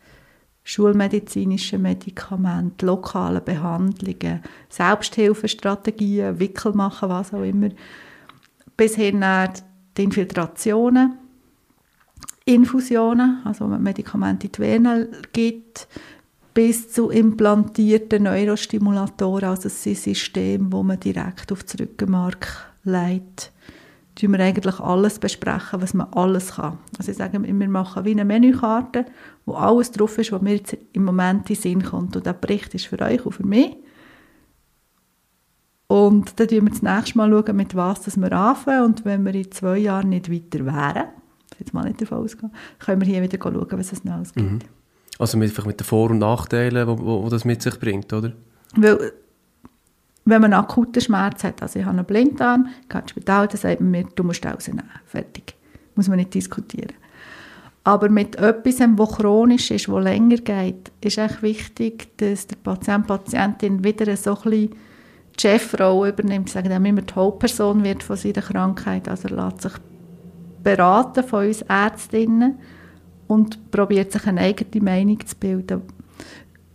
schulmedizinische Medikamente, lokale Behandlungen, Selbsthilfestrategien, Wickel machen, was auch immer, bis hin die Infiltrationen, Infusionen, also man Medikamente in die Venen gibt, bis zu implantierten Neurostimulatoren, also das sind Systeme, wo man direkt auf das Rückenmark leitet tun wir eigentlich alles besprechen, was man alles kann. Also ich sage, wir machen wie eine Menükarte, wo alles drauf ist, was mir jetzt im Moment in den Sinn kommt. Und der Bericht ist für euch und für mich. Und dann schauen wir das nächste Mal, schauen, mit was das wir anfangen. Und wenn wir in zwei Jahren nicht weiter wären, jetzt mal nicht davon ausgehen, können wir hier wieder schauen, was es noch gibt. Mhm. Also mit, mit den Vor- und Nachteilen, die das mit sich bringt, oder? Weil wenn man akuten Schmerz hat, also ich habe einen Blinddarm, gehe ins Spital, dann sagt man mir, du musst rausnehmen. Fertig. Muss man nicht diskutieren. Aber mit etwas, das chronisch ist, das länger geht, ist echt wichtig, dass der Patient, Patientin wieder so ein die Chefrolle übernimmt, sagen, dass immer die Hauptperson wird von seiner Krankheit. Also er lässt sich beraten von uns Ärztinnen und probiert sich eine eigene Meinung zu bilden.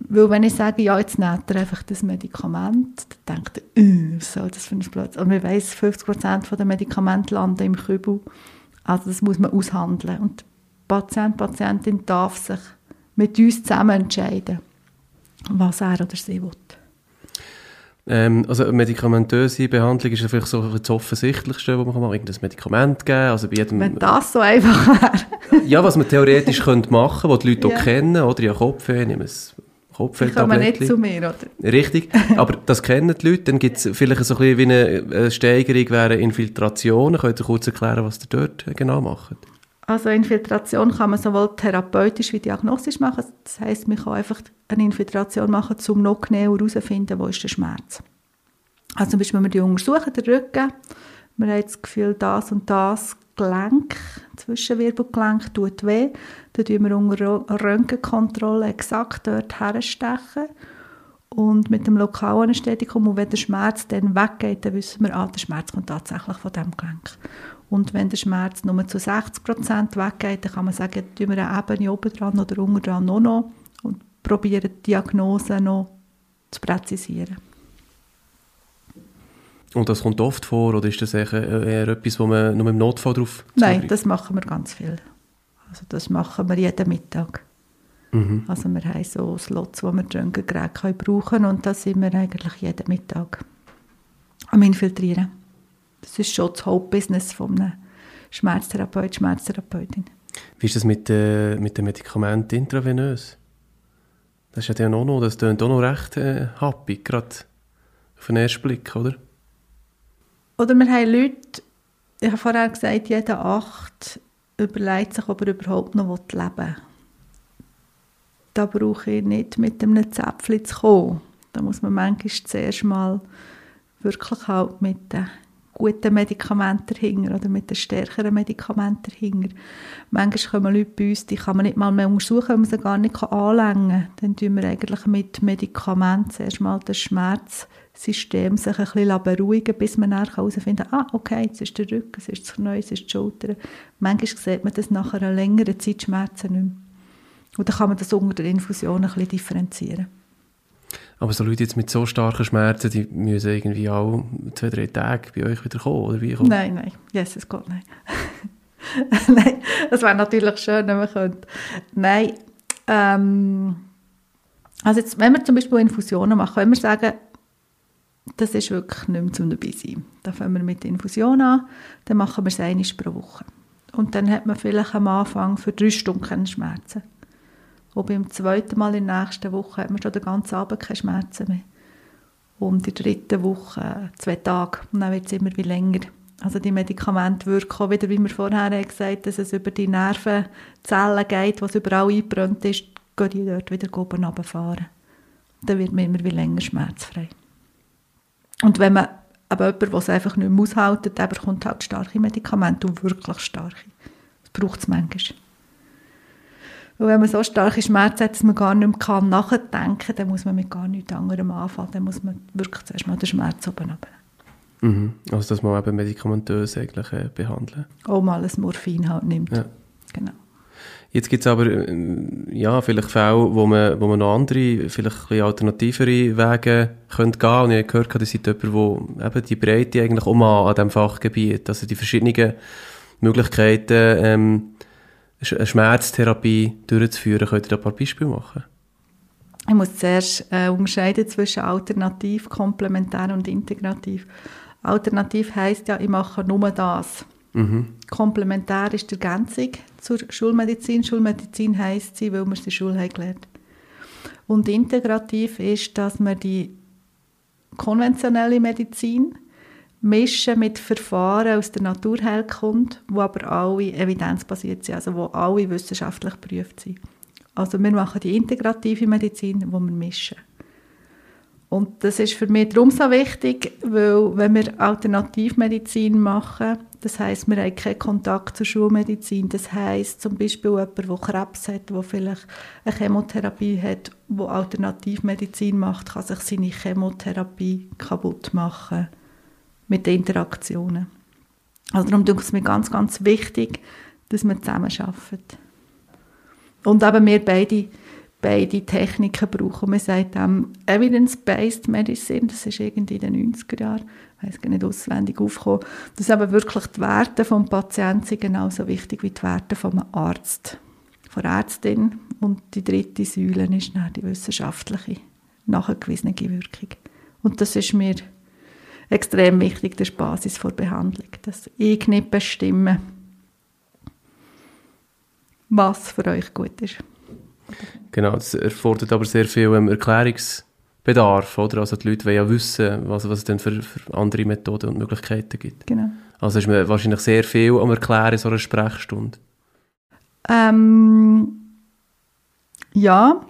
Weil wenn ich sage, ja, jetzt nimmt er einfach das Medikament, dann denkt er, äh, was soll das für ein Platz? Und man weiss, 50% der Medikamente landen im Kübel. Also das muss man aushandeln. Und der Patient, Patientin darf sich mit uns zusammen entscheiden, was er oder sie will. Ähm, also eine medikamentöse Behandlung ist vielleicht so das Offensichtlichste, was man kann machen kann. Irgendein Medikament geben. Also bei jedem, Wenn das so einfach wäre. ja, was man theoretisch könnte machen könnte, was die Leute ja. auch kennen. Oder ja, Kopfweh, nehmen Kopfweh-Tablettchen. Die kommen nicht zu mir, oder? Richtig, aber das kennen die Leute. Dann gibt es vielleicht so ein bisschen wie eine, Steigerung wären Infiltrationen. Könnt ihr kurz erklären, was ihr dort genau macht? Also Infiltration kann man sowohl therapeutisch wie diagnostisch machen. Das heißt, man kann einfach eine Infiltration machen, um noch genauer herauszufinden, wo ist der Schmerz. Also zum Beispiel, wenn wir die untersuchen, den Rücken, wir haben das Gefühl, das und das Gelenk, Zwischenwirbelgelenk tut weh, dann tun wir unter Röntgenkontrolle exakt dort herstechen und mit dem Lokalanästhetikum, und wenn der Schmerz dann weggeht, dann wissen wir, ah, der Schmerz kommt tatsächlich von diesem Gelenk. Und wenn der Schmerz nur zu 60% weggeht, dann kann man sagen, tun wir eine Ebene oben dran oder unten dran noch, noch und probieren die Diagnose noch zu präzisieren. Und das kommt oft vor oder ist das eher, eher etwas, wo man nur im Notfall drauf Nein, das machen wir ganz viel. Also das machen wir jeden Mittag. Mhm. Also wir haben so Slots, wo wir die Röntgengeräte brauchen können und da sind wir eigentlich jeden Mittag am Infiltrieren. Das ist schon das Hauptbusiness von einem Schmerztherapeut, Schmerztherapeutin. Wie ist das mit, äh, mit den Medikamenten intravenös? Das ist ja auch noch, das klingt auch noch recht äh, happy, gerade auf den ersten Blick, oder? Oder wir haben Leute, ich habe vorher gesagt, jeder acht überlegt sich, ob er überhaupt noch leben will. Da brauche ich nicht mit einem Zäpfchen zu kommen. Da muss man manchmal zuerst mal wirklich halt mit den guten Medikamenten dahinter oder mit den stärkeren Medikamenten dahinter. Manchmal kommen Leute bei uns, die kann man nicht mal mehr untersuchen, weil man sie gar nicht anlängen kann. Dann tun wir eigentlich mit Medikamenten zuerst mal das Schmerzsystem sich ein bisschen beruhigen, bis man dann herausfinden kann, ah, okay, jetzt ist der Rücken, es ist das Knie, es ist die Schulter. Manchmal sieht man das nach einer längeren Zeit Schmerzen nicht mehr. Und dann kann man das unter der Infusion ein bisschen differenzieren. Aber so Leute jetzt mit so starken Schmerzen, die müssen irgendwie auch zwei, drei Tage bei euch wieder kommen, oder wie? Nein, nein, Jesus Gott, nein. nein, das wäre natürlich schön, wenn man könnte. Nein, ähm, also jetzt, wenn wir zum Beispiel Infusionen machen, können wir sagen, das ist wirklich nicht mehr zum dabei sein. Dann fangen wir mit der Infusion an, dann machen wir es einmal pro Woche. Und dann hat man vielleicht am Anfang für drei Stunden Schmerzen. Und beim zweiten Mal in der nächsten Woche hat man schon den ganzen Abend keine Schmerzen mehr. Und in der dritten Woche zwei Tage. Und dann wird es immer wie länger. Also die Medikamente wirken wieder, wie wir vorher gesagt haben, dass es über die Nervenzellen geht, was überall eingebrannt ist, gehen die dort wieder oben runterfahren. Dann wird man immer wie länger schmerzfrei. Und wenn man aber jemand, der es einfach nicht mehr aushalten, der bekommt halt starke Medikamente und wirklich starke. Das braucht es manchmal. Und wenn man so starke Schmerzen hat, dass man gar nicht mehr nachdenken kann, dann muss man mit gar nichts anderem anfangen. Dann muss man wirklich zuerst mal den Schmerz oben. Mhm. Also dass man eben medikamentös eigentlich äh, behandeln. Auch mal ein Morphin halt nimmt. Ja. Genau. Jetzt gibt es aber äh, ja, vielleicht Fälle, wo man, wo man noch andere, vielleicht ein alternativere Wege könnte gehen. Und ich habe gehört, dass seid jemand, der eben die Breite eigentlich um an diesem Fachgebiet, also die verschiedenen Möglichkeiten ähm, eine Schmerztherapie durchzuführen. Könnt ihr da ein paar Beispiele machen? Ich muss zuerst äh, unterscheiden zwischen alternativ, komplementär und integrativ. Alternativ heisst ja, ich mache nur das. Mhm. Komplementär ist die Ergänzung zur Schulmedizin. Schulmedizin heisst sie, weil wir es in der Schule haben gelernt Und integrativ ist, dass man die konventionelle Medizin mischen mit Verfahren aus der Naturheilkunde, die aber alle evidenzbasiert sind, also wo alle wissenschaftlich geprüft sind. Also wir machen die integrative Medizin, wo wir mischen. Und das ist für mich darum so wichtig, weil wenn wir Alternativmedizin machen, das heißt, wir haben keinen Kontakt zur Schulmedizin. Das heißt zum Beispiel jemand, der Krebs hat, der vielleicht eine Chemotherapie hat, wo Alternativmedizin macht, kann sich seine Chemotherapie kaputt machen mit den Interaktionen. Also darum ist es mir ganz, ganz wichtig, dass wir zusammen arbeiten. Und eben wir beide, beide Techniken brauchen. Man sagt ähm, Evidence-Based Medicine, das ist irgendwie in den 90er Jahren, ich weiß gar nicht auswendig aufgekommen, dass aber wirklich die Werte des Patienten sind genauso wichtig wie die Werte vom Arzt, von Ärztin. Und die dritte Säule ist dann die wissenschaftliche, nachgewiesene Wirkung. Und das ist mir extrem wichtig, das ist die Basis der Behandlung. Dass ich nicht bestimme, was für euch gut ist. Genau, das erfordert aber sehr viel ähm, Erklärungsbedarf, oder? Also die Leute wollen ja wissen, was, was es denn für, für andere Methoden und Möglichkeiten gibt. Genau. Also ist man wahrscheinlich sehr viel am Erklären in so einer Sprechstunde. Ähm, ja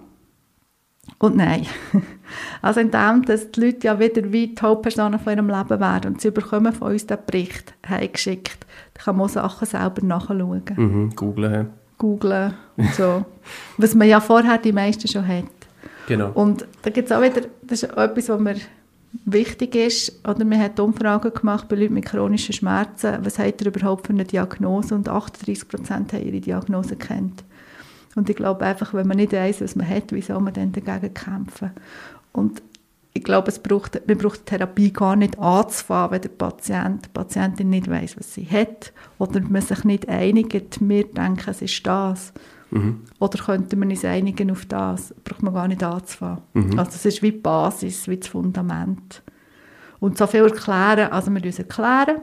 und nein. Also in dem, dass die Leute ja wieder wie die Hauptpersonen von ihrem Leben werden und sie bekommen von uns den Bericht heimgeschickt. Da kann man Sachen selber nachschauen. Mhm, googlen. Googlen und so. Was man ja vorher die meisten schon hat. Genau. Und da gibt es auch wieder, das ist etwas, was mir wichtig ist, oder man hat Umfragen gemacht bei Leuten mit chronischen Schmerzen, was hat er überhaupt für eine Diagnose und 38 Prozent haben ihre Diagnose kennt. Und ich glaube einfach, wenn man nicht weiß, was man hat, wie soll man dann dagegen kämpfen? Und ich glaube, es braucht, man braucht die Therapie gar nicht anzufangen, wenn der Patient, die Patientin nicht weiß, was sie hat oder man sich nicht einigt, wir denken, es ist das. Mhm. Oder könnte man uns einigen auf das? Braucht man gar nicht anzufangen. Mhm. Also es ist wie die Basis, wie das Fundament. Und so viel erklären, also wir müssen erklären,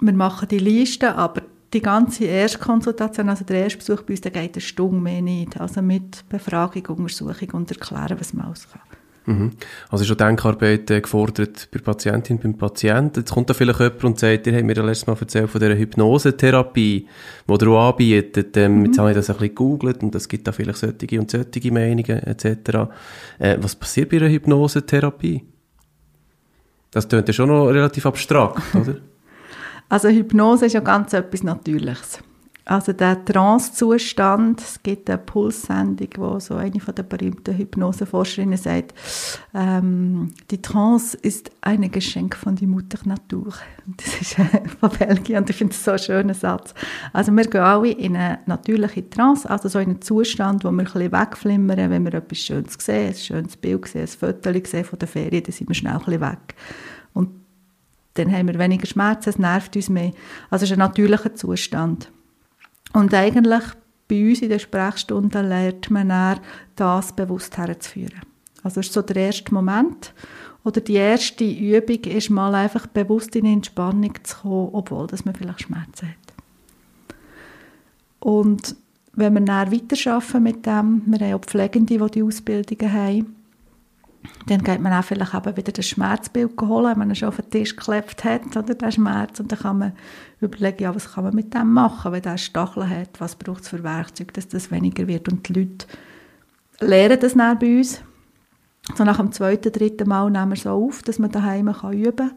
wir machen die Liste, aber die ganze Erstkonsultation, also der Erstbesuch bei uns, der geht eine Stunde mehr nicht. Also mit Befragung, Untersuchung und erklären, was man alles kann. Mhm. Also ist schon Denkarbeit äh, gefordert bei der Patientin, beim Patienten. Jetzt kommt da vielleicht jemand und sagt, ihr habt mir ja letztes Mal erzählt von dieser Hypnosetherapie, die ihr auch anbietet. Ähm, Mhm. Jetzt habe ich das ein bisschen gegoogelt und es gibt da vielleicht solche und solche Meinungen etc. Äh, was passiert bei einer Hypnosetherapie? Das klingt ja schon noch relativ abstrakt, oder? Also Hypnose ist ja ganz etwas Natürliches. Also der Trance-Zustand, es gibt eine Pulssendung, wo so eine von der berühmten Hypnoseforscherinnen sagt, ähm, die Trance ist ein Geschenk von die Mutter Natur. Das ist von Belgien und ich finde es so einen schönen Satz. Also wir gehen alle in eine natürliche Trance, also so in einen Zustand, wo wir ein bisschen wegflimmern, wenn wir etwas Schönes sehen, ein schönes Bild sehen, ein Foto sehen von der Ferien, dann sind wir schnell ein bisschen weg. Und dann haben wir weniger Schmerzen, es nervt uns mehr. Also es ist ein natürlicher Zustand. Und eigentlich bei uns in den Sprechstunden lernt man dann, das bewusst herzuführen. Also das ist so der erste Moment. Oder die erste Übung ist mal einfach bewusst in Entspannung zu kommen, obwohl dass man vielleicht Schmerzen hat. Und wenn wir dann weiterarbeiten mit dem, wir haben auch Pflegende, die die Ausbildungen haben, dann geht man auch vielleicht eben wieder das Schmerzbild holen, wenn man schon auf den Tisch geklebt hat, oder der Schmerz, und dann kann man überlegen, ja, was kann man mit dem machen, wenn der Stacheln hat, was braucht es für Werkzeuge, dass das weniger wird. Und die Leute lernen das dann bei uns. So nach dem zweiten, dritten Mal nehmen wir so auf, dass man daheim kann üben kann.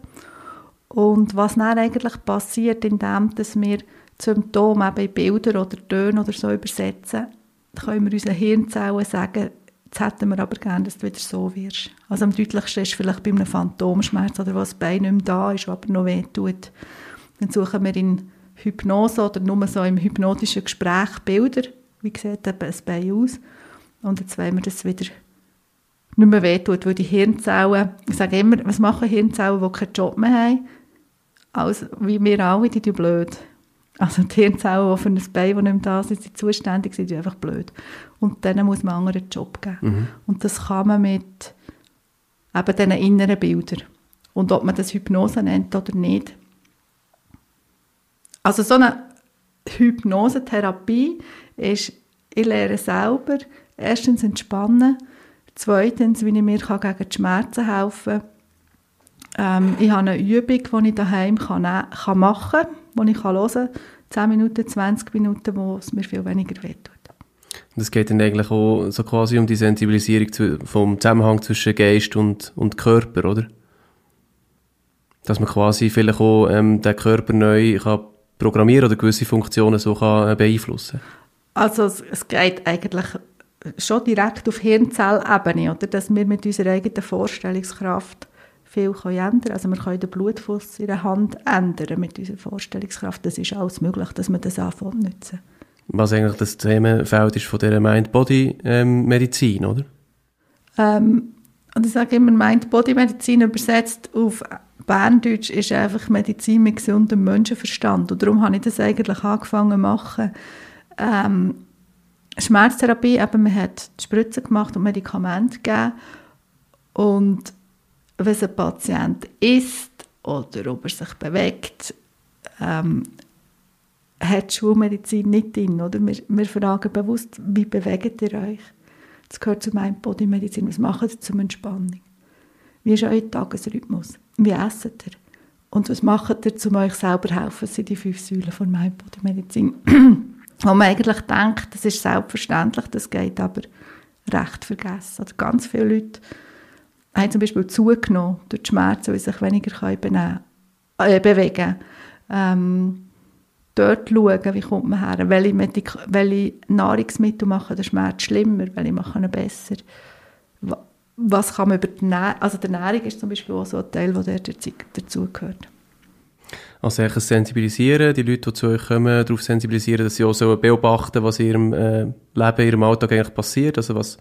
Und was dann eigentlich passiert, indem dass wir Symptome eben in Bilder oder Töne oder so übersetzen, können wir unseren Hirnzellen sagen, jetzt hätten wir aber gerne, dass du wieder so wirst. Also am deutlichsten ist vielleicht bei einem Phantomschmerz oder was das Bein nicht mehr da ist, aber noch weh tut. Dann suchen wir in Hypnose oder nur so im hypnotischen Gespräch Bilder, wie sieht ein Bein aus. Und jetzt wollen wir, dass es wieder nicht mehr weh tut, weil die Hirnzellen, ich sage immer, was machen Hirnzellen, die keinen Job mehr haben? Also, wie wir alle, die sind blöd. Also die Hirnzellen, die für ein Bein, das nicht mehr da sind, sind zuständig, sind einfach blöd. Und denen muss man einen anderen Job geben. Mhm. Und das kann man mit eben diesen inneren Bildern. Und ob man das Hypnose nennt oder nicht. Also so eine Hypnosetherapie ist, ich lehre selber, erstens entspannen, zweitens, wie ich mir gegen die Schmerzen helfen kann. Ähm, ich habe eine Übung, die ich daheim kann, kann machen kann, die ich kann hören kann, 10 Minuten, 20 Minuten, wo es mir viel weniger wehtut. Und es geht dann eigentlich auch so quasi um die Sensibilisierung zu, vom Zusammenhang zwischen Geist und, und Körper, oder? Dass man quasi vielleicht auch ähm, den Körper neu kann programmieren oder gewisse Funktionen so kann äh, beeinflussen Also es, es geht eigentlich schon direkt auf Hirnzellebene, oder? dass wir mit unserer eigenen Vorstellungskraft viel können ändern Also wir können den Blutfluss in der Hand ändern mit unserer Vorstellungskraft. Das ist alles möglich, dass man das anfängt zu nutzen. Was eigentlich das Themenfeld ist von dieser Mind-Body-Medizin, oder? Ähm, und ich sage immer, Mind-Body-Medizin übersetzt auf Berndeutsch ist einfach Medizin mit gesundem Menschenverstand. Und darum habe ich das eigentlich angefangen zu machen. Ähm, Schmerztherapie, eben, man hat die Spritze gemacht und Medikamente gegeben. Und es ein Patient isst oder ob er sich bewegt, ähm, hat die Schulmedizin nicht drin. Oder? Wir, wir fragen bewusst, wie bewegt ihr euch? Das gehört zu meinem Bodymedizin. Was macht ihr zur Entspannung? Wie ist euer Tagesrhythmus? Wie esset ihr? Und was macht ihr, um euch selber zu helfen? Das sind die fünf Säulen von meiner Bodymedizin. Wo man eigentlich denkt, das ist selbstverständlich, das geht aber recht vergessen. Also ganz viele Leute haben zum Beispiel zugenommen durch die Schmerzen, weil sie sich weniger können äh, bewegen ähm, Dort schauen, wie kommt man her, welche, Medik welche Nahrungsmittel machen den Schmerz schlimmer, welche machen ihn besser. Was kann man über die Ernährung, also die Ernährung ist zum Beispiel auch so ein Teil, der dazugehört. Also eigentlich sensibilisieren, die Leute, die zu euch kommen, darauf sensibilisieren, dass sie auch so beobachten, was in ihrem äh, Leben, in ihrem Alltag eigentlich passiert, also was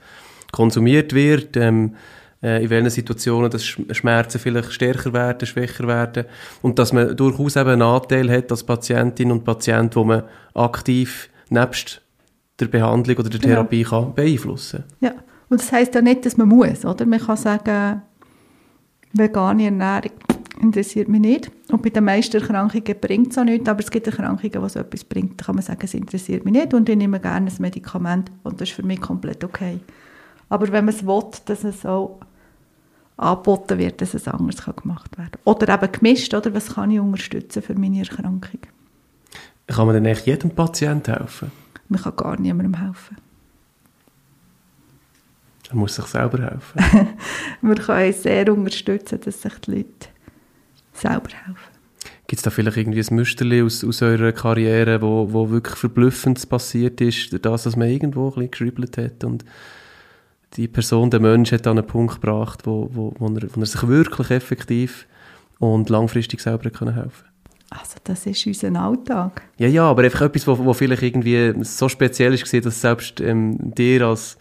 konsumiert wird, ähm, äh, in welchen Situationen dass Schmerzen vielleicht stärker werden, schwächer werden und dass man durchaus eben einen Anteil hat als Patientin und Patient, wo man aktiv nebst der Behandlung oder der. Therapie genau. kann beeinflussen Ja, und das heisst ja nicht, dass man muss, oder? Man kann sagen, vegane Ernährung interessiert mich nicht. Und bei den meisten Erkrankungen bringt es auch nichts, aber es gibt Erkrankungen, wo es etwas bringt. Da kann man sagen, es interessiert mich nicht und ich nehme gerne ein Medikament und das ist für mich komplett okay. Aber wenn man es will, dass es auch angeboten wird, dass es anders gemacht werden kann. Oder eben gemischt, oder? was kann ich unterstützen für meine Erkrankung? Kann man denn echt jedem Patienten helfen? Man kann gar niemandem helfen. Man muss sich selber helfen. man kann sehr unterstützen, dass sich die Leute selber helfen. Gibt es da vielleicht irgendwie ein Musterli aus, aus eurer Karriere, wo, wo wirklich verblüffend passiert ist, das, was man irgendwo ein bisschen geschribbelt hat und die Person, der Mensch, hat an einen Punkt gebracht, wo, wo, wo, er, wo er sich wirklich effektiv und langfristig selber können helfen Also das ist unser Alltag. Ja, ja, aber einfach etwas, wo, wo vielleicht irgendwie so speziell ist, dass selbst ähm, dir als,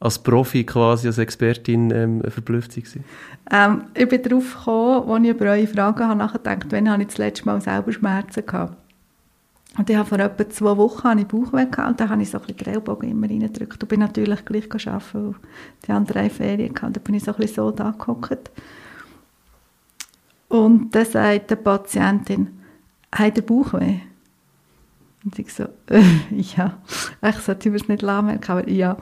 als Profi quasi, als Expertin ähm, verblüfft war. Ähm, ich bin darauf gekommen, als ich über eure Fragen habe nachgedacht, wann habe ich das letzte Mal selber Schmerzen gehabt. Und ich habe vor etwa zwei Wochen einen Bauchweh gehabt und da habe ich so ein bisschen den Ellbogen immer reingedrückt. Und bin natürlich gleich arbeiten, weil die haben drei Ferien gehabt. Da bin ich so ein bisschen so da gehockt. Und dann sagt die Patientin, hat der Bauchweh? Und ich so, äh, ja. Ich sollte es nicht merken, aber ja.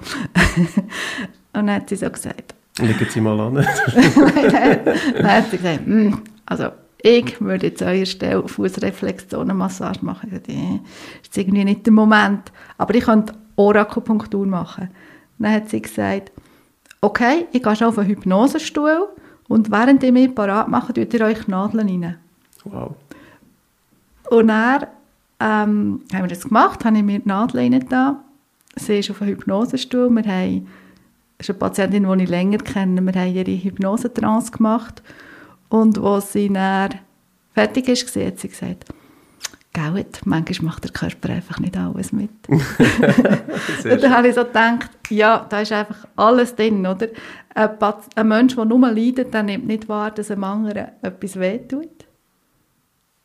und dann hat sie so gesagt. Legen Sie mal an. dann hat sie gesagt, mm, also ich würde jetzt an eurer Stelle Fußreflexionenmassage machen. Das ist irgendwie nicht der Moment. Aber ich könnte Orakupunktur machen. Dann hat sie gesagt, okay, ich gehe schon auf einen Hypnosestuhl und während ihr mich parat macht, tut ihr euch Nadeln rein. Wow. Und dann ähm, haben wir das gemacht, habe ich mir die Nadel rein da. Sie ist auf einem Hypnosestuhl. Wir haben, das ist eine Patientin, die ich länger kenne, wir haben ihre Hypnosetrance gemacht und als sie dann fertig ist, hat sie gesagt, Gell, manchmal macht der Körper einfach nicht alles mit. und dann habe ich so gedacht, ja, da ist einfach alles drin, oder? Ein, ein Mensch, der nur leidet, der nimmt nicht wahr, dass einem anderen etwas wehtut.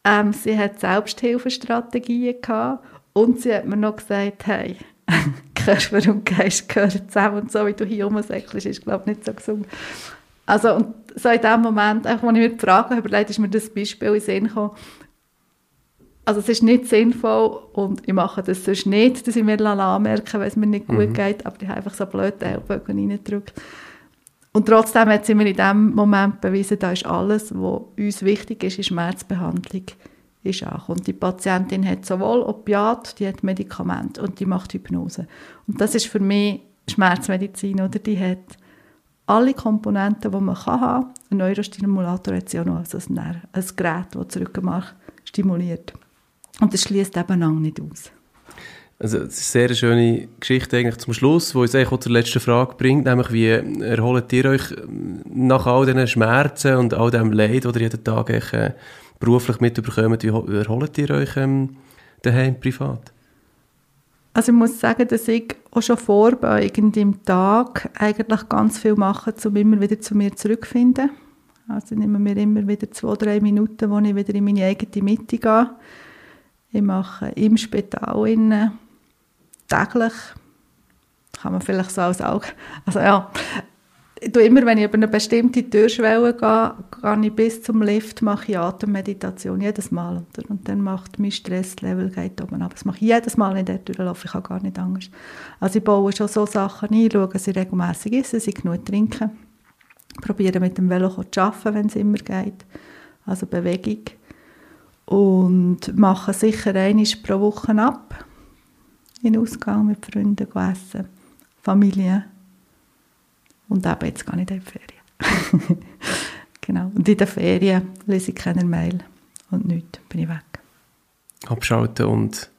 Ähm, sie hat Selbsthilfestrategien gehabt und sie hat mir noch gesagt, hey, Körper und Geist gehören zusammen und so, wie du hier rumsäckelst, ist, glaube ich, nicht so gesund. Also, und so in dem Moment, als ich mir die Frage überlegt ist mir das Beispiel in den Sinn gekommen. Also es ist nicht sinnvoll und ich mache das sonst nicht, dass ich mir anmerke, wenn es mir nicht gut mhm. geht, aber ich habe einfach so blöd den Ellbogen reingedrückt. Und trotzdem hat sie mir in dem Moment bewiesen, da ist alles, was uns wichtig ist, in Schmerzbehandlung, ist auch. Und die Patientin hat sowohl Opiat, die hat Medikamente und die macht Hypnose. Und das ist für mich Schmerzmedizin, oder? Die hat alle Komponenten, die man haben kann. Ein Neurostimulator hat ja noch also ein, ein Gerät, das Rückenmark stimuliert. Und das schließt eben lang nicht aus. Also, das ist eine sehr schöne Geschichte eigentlich zum Schluss, die uns eigentlich auch zur letzten Frage bringt, nämlich wie erholt ihr euch nach all diesen Schmerzen und all dem Leid, das ihr jeden Tag äh, beruflich mitbekommt, wie erholt ihr euch ähm, daheim privat? Also ich muss sagen, dass ich auch schon vorbeugend im Tag eigentlich ganz viel mache, um immer wieder zu mir zurückzufinden. Also ich nehme mir immer wieder zwei, drei Minuten, wo ich wieder in meine eigene Mitte gehe. Ich mache im Spital innen, täglich, kann man vielleicht so als Auge, also ja, tue immer, wenn ich über eine bestimmte Türschwelle gehe, gehe ich bis zum Lift, mache ich Atemmeditation, jedes Mal. Und dann macht mein Stresslevel geht oben ab. Das mache ich jedes Mal, wenn ich dort durchlaufe, ich habe gar nicht Angst. Also ich baue schon so Sachen ein, schaue, dass ich regelmässig esse, ich genug trinke. Probiere mit dem Velo zu arbeiten, wenn es immer geht. Also Bewegung. Und mache sicher einmal pro Woche ab. In Ausgang mit Freunden essen. Familie und eben jetzt gar nicht in die Ferien. genau. Und in den Ferien lese ich keine Mail und nichts, bin ich weg. Abschalten und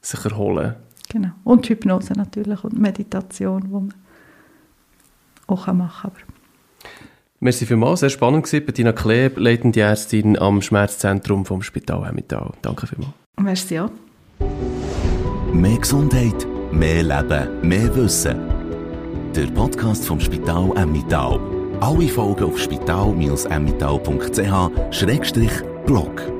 sich erholen. Genau. Und Hypnose natürlich und Meditation, die man auch machen kann. Merci vielmals, sehr spannend gewesen. Bettina Kleb, leitende Ärztin am Schmerzzentrum vom Spital Emmental. Danke vielmals. Merci auch. Mehr Gesundheit, mehr Leben, mehr Wissen der Podcast vom Spital Emmittal. Alle Folgen auf spital-emmittal.ch-blog.